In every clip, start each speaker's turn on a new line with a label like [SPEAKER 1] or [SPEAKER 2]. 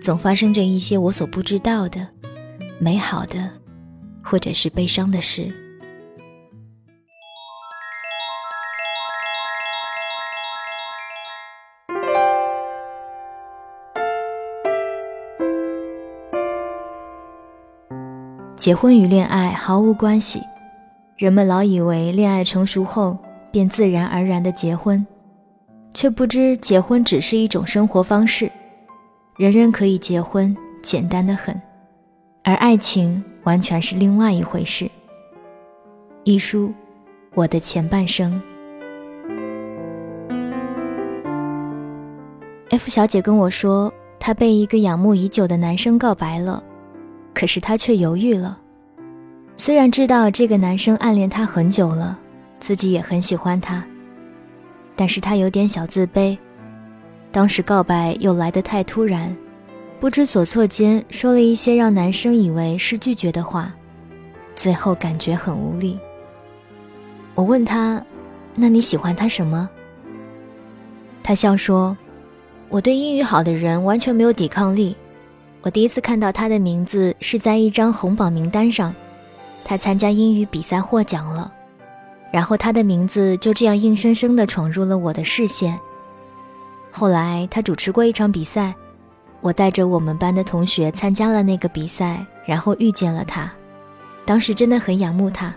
[SPEAKER 1] 总发生着一些我所不知道的美好的，或者是悲伤的事。结婚与恋爱毫无关系，人们老以为恋爱成熟后便自然而然的结婚，却不知结婚只是一种生活方式。人人可以结婚，简单的很，而爱情完全是另外一回事。一书，我的前半生。F 小姐跟我说，她被一个仰慕已久的男生告白了，可是她却犹豫了。虽然知道这个男生暗恋她很久了，自己也很喜欢他，但是她有点小自卑。当时告白又来得太突然，不知所措间说了一些让男生以为是拒绝的话，最后感觉很无力。我问他：“那你喜欢他什么？”他笑说：“我对英语好的人完全没有抵抗力。我第一次看到他的名字是在一张红榜名单上，他参加英语比赛获奖了，然后他的名字就这样硬生生地闯入了我的视线。”后来他主持过一场比赛，我带着我们班的同学参加了那个比赛，然后遇见了他。当时真的很仰慕他，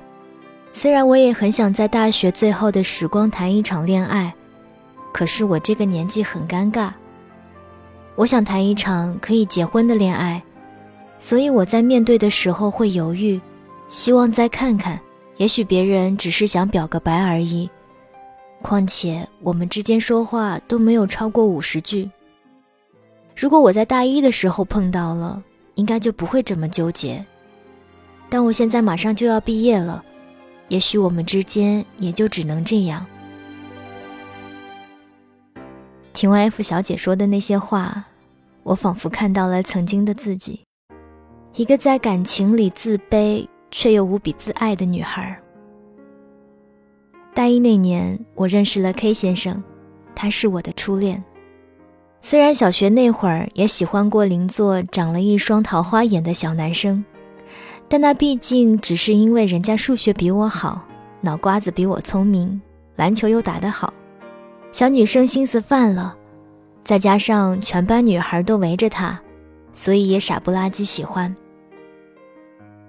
[SPEAKER 1] 虽然我也很想在大学最后的时光谈一场恋爱，可是我这个年纪很尴尬。我想谈一场可以结婚的恋爱，所以我在面对的时候会犹豫，希望再看看，也许别人只是想表个白而已。况且我们之间说话都没有超过五十句。如果我在大一的时候碰到了，应该就不会这么纠结。但我现在马上就要毕业了，也许我们之间也就只能这样。听完 F 小姐说的那些话，我仿佛看到了曾经的自己，一个在感情里自卑却又无比自爱的女孩。大一那年，我认识了 K 先生，他是我的初恋。虽然小学那会儿也喜欢过邻座长了一双桃花眼的小男生，但那毕竟只是因为人家数学比我好，脑瓜子比我聪明，篮球又打得好，小女生心思泛了，再加上全班女孩都围着他，所以也傻不拉几喜欢。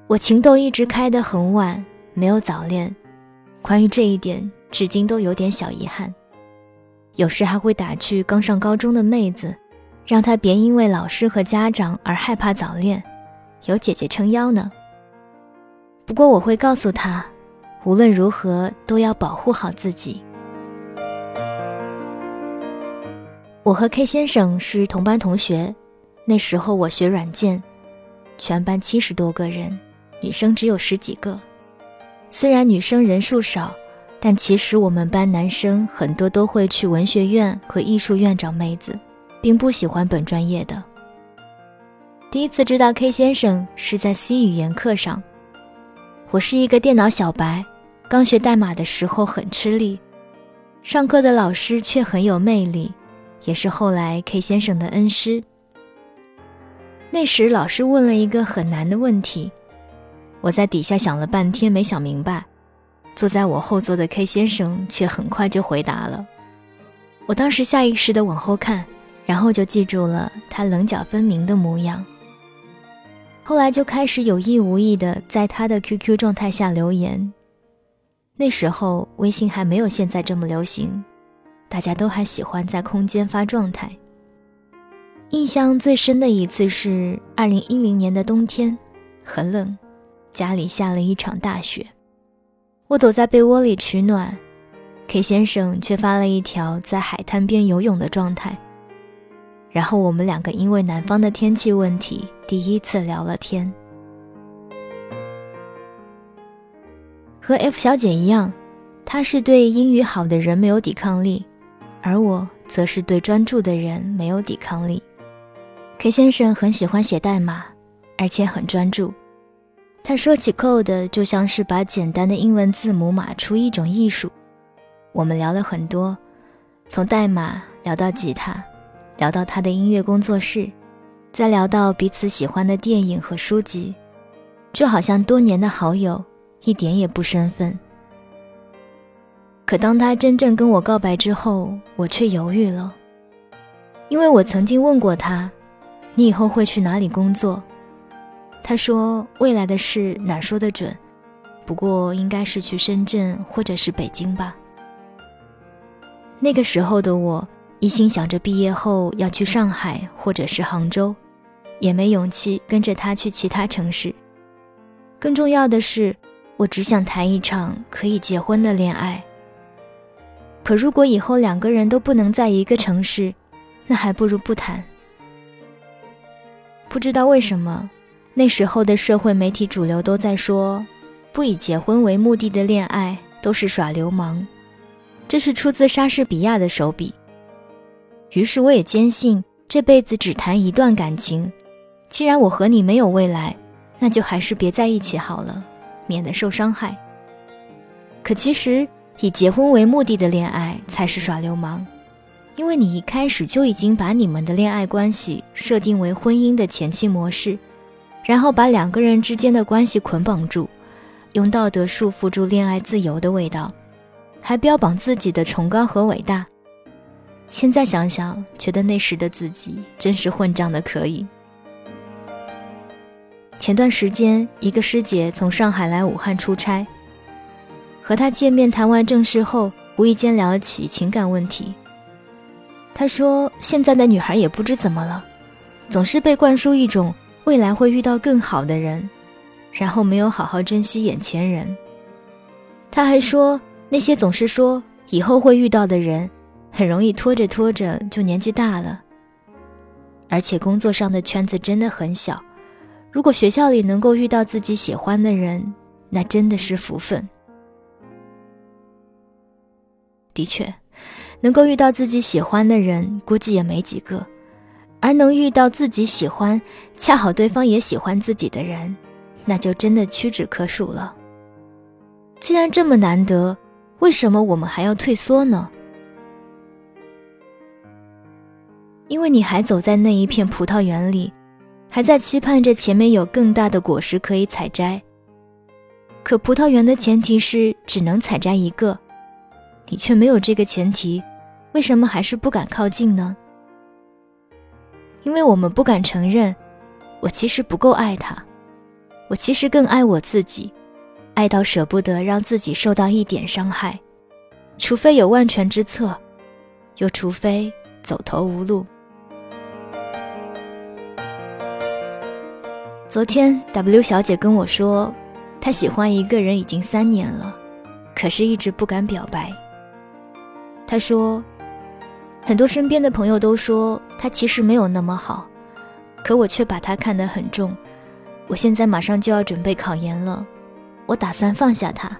[SPEAKER 1] 我情窦一直开得很晚，没有早恋。关于这一点，至今都有点小遗憾。有时还会打趣刚上高中的妹子，让她别因为老师和家长而害怕早恋，有姐姐撑腰呢。不过我会告诉她，无论如何都要保护好自己。我和 K 先生是同班同学，那时候我学软件，全班七十多个人，女生只有十几个。虽然女生人数少，但其实我们班男生很多都会去文学院和艺术院找妹子，并不喜欢本专业的。第一次知道 K 先生是在 C 语言课上，我是一个电脑小白，刚学代码的时候很吃力，上课的老师却很有魅力，也是后来 K 先生的恩师。那时老师问了一个很难的问题。我在底下想了半天没想明白，坐在我后座的 K 先生却很快就回答了。我当时下意识的往后看，然后就记住了他棱角分明的模样。后来就开始有意无意的在他的 QQ 状态下留言。那时候微信还没有现在这么流行，大家都还喜欢在空间发状态。印象最深的一次是二零一零年的冬天，很冷，家里下了一场大雪，我躲在被窝里取暖，K 先生却发了一条在海滩边游泳的状态。然后我们两个因为南方的天气问题，第一次聊了天。和 F 小姐一样，她是对英语好的人没有抵抗力，而我则是对专注的人没有抵抗力。K 先生很喜欢写代码，而且很专注。他说起 code 就像是把简单的英文字母码出一种艺术。我们聊了很多，从代码聊到吉他。聊到他的音乐工作室，再聊到彼此喜欢的电影和书籍，就好像多年的好友，一点也不生分。可当他真正跟我告白之后，我却犹豫了，因为我曾经问过他：“你以后会去哪里工作？”他说：“未来的事哪说得准，不过应该是去深圳或者是北京吧。”那个时候的我。一心想着毕业后要去上海或者是杭州，也没勇气跟着他去其他城市。更重要的是，我只想谈一场可以结婚的恋爱。可如果以后两个人都不能在一个城市，那还不如不谈。不知道为什么，那时候的社会媒体主流都在说，不以结婚为目的的恋爱都是耍流氓。这是出自莎士比亚的手笔。于是我也坚信这辈子只谈一段感情。既然我和你没有未来，那就还是别在一起好了，免得受伤害。可其实以结婚为目的的恋爱才是耍流氓，因为你一开始就已经把你们的恋爱关系设定为婚姻的前期模式，然后把两个人之间的关系捆绑住，用道德束缚住恋爱自由的味道，还标榜自己的崇高和伟大。现在想想，觉得那时的自己真是混账的可以。前段时间，一个师姐从上海来武汉出差，和她见面谈完正事后，无意间聊起情感问题。她说：“现在的女孩也不知怎么了，总是被灌输一种未来会遇到更好的人，然后没有好好珍惜眼前人。”他还说，那些总是说以后会遇到的人。很容易拖着拖着就年纪大了，而且工作上的圈子真的很小。如果学校里能够遇到自己喜欢的人，那真的是福分。的确，能够遇到自己喜欢的人，估计也没几个；而能遇到自己喜欢，恰好对方也喜欢自己的人，那就真的屈指可数了。既然这么难得，为什么我们还要退缩呢？因为你还走在那一片葡萄园里，还在期盼着前面有更大的果实可以采摘。可葡萄园的前提是只能采摘一个，你却没有这个前提，为什么还是不敢靠近呢？因为我们不敢承认，我其实不够爱他，我其实更爱我自己，爱到舍不得让自己受到一点伤害，除非有万全之策，又除非走投无路。昨天，W 小姐跟我说，她喜欢一个人已经三年了，可是一直不敢表白。她说，很多身边的朋友都说他其实没有那么好，可我却把他看得很重。我现在马上就要准备考研了，我打算放下他，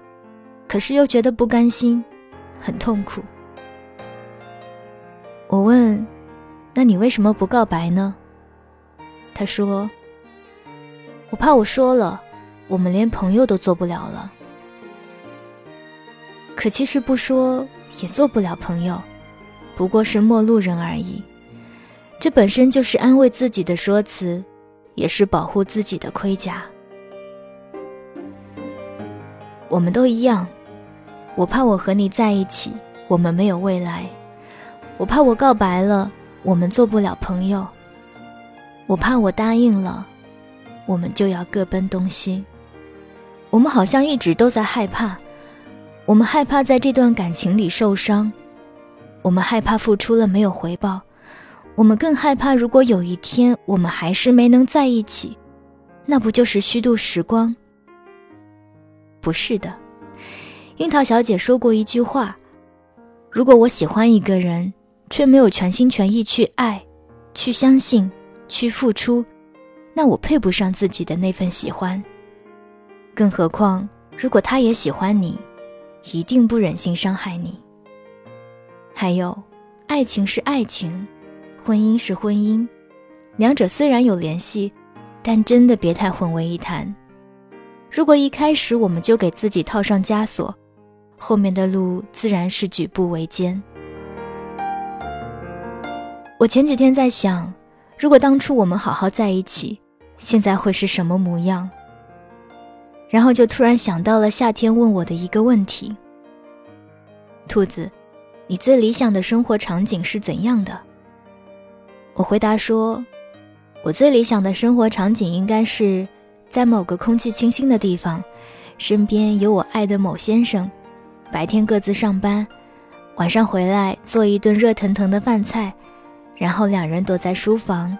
[SPEAKER 1] 可是又觉得不甘心，很痛苦。我问，那你为什么不告白呢？他说。我怕我说了，我们连朋友都做不了了。可其实不说也做不了朋友，不过是陌路人而已。这本身就是安慰自己的说辞，也是保护自己的盔甲。我们都一样，我怕我和你在一起，我们没有未来；我怕我告白了，我们做不了朋友；我怕我答应了。我们就要各奔东西。我们好像一直都在害怕，我们害怕在这段感情里受伤，我们害怕付出了没有回报，我们更害怕如果有一天我们还是没能在一起，那不就是虚度时光？不是的，樱桃小姐说过一句话：如果我喜欢一个人，却没有全心全意去爱、去相信、去付出，那我配不上自己的那份喜欢。更何况，如果他也喜欢你，一定不忍心伤害你。还有，爱情是爱情，婚姻是婚姻，两者虽然有联系，但真的别太混为一谈。如果一开始我们就给自己套上枷锁，后面的路自然是举步维艰。我前几天在想，如果当初我们好好在一起，现在会是什么模样？然后就突然想到了夏天问我的一个问题：“兔子，你最理想的生活场景是怎样的？”我回答说：“我最理想的生活场景应该是在某个空气清新的地方，身边有我爱的某先生，白天各自上班，晚上回来做一顿热腾腾的饭菜，然后两人躲在书房，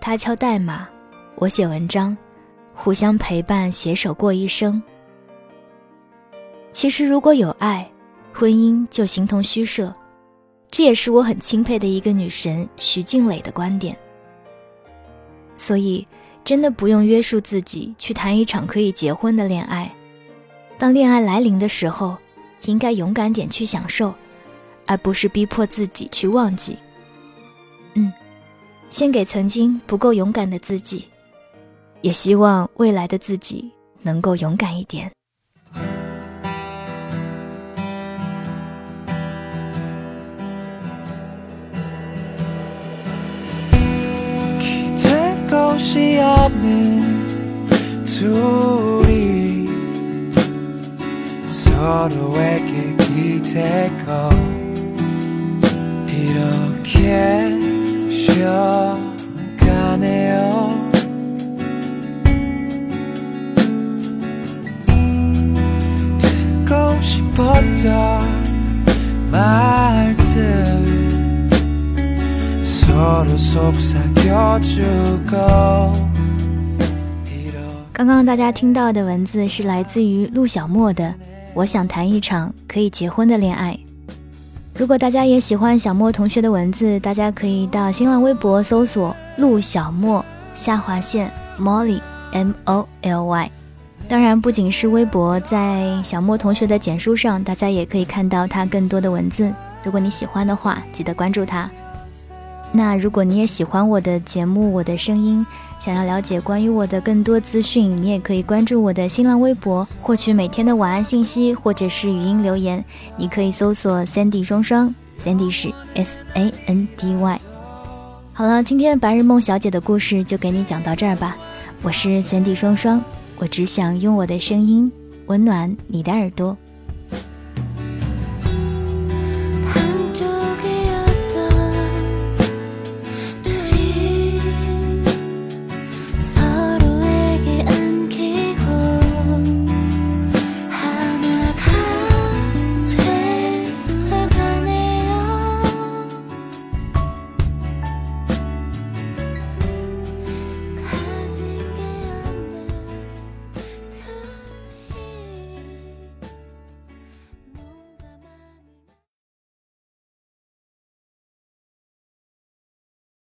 [SPEAKER 1] 他敲代码，我写文章。”互相陪伴，携手过一生。其实，如果有爱，婚姻就形同虚设。这也是我很钦佩的一个女神徐静蕾的观点。所以，真的不用约束自己去谈一场可以结婚的恋爱。当恋爱来临的时候，应该勇敢点去享受，而不是逼迫自己去忘记。嗯，献给曾经不够勇敢的自己。也希望未来的自己能够勇敢一点。
[SPEAKER 2] 끝이 없는 둘이 서로에게 기대고 이렇게 쉬어가네요. 듣고 싶었던 말들 서로 속삭
[SPEAKER 1] 刚刚大家听到的文字是来自于陆小莫的《我想谈一场可以结婚的恋爱》。如果大家也喜欢小莫同学的文字，大家可以到新浪微博搜索“陆小莫下划线 Molly M O L Y”。当然，不仅是微博，在小莫同学的简书上，大家也可以看到他更多的文字。如果你喜欢的话，记得关注他。那如果你也喜欢我的节目，我的声音，想要了解关于我的更多资讯，你也可以关注我的新浪微博，获取每天的晚安信息或者是语音留言。你可以搜索 Sandy 双双，Sandy 是 S A N D Y。好了，今天白日梦小姐的故事就给你讲到这儿吧。我是 Sandy 双双。我只想用我的声音温暖你的耳朵。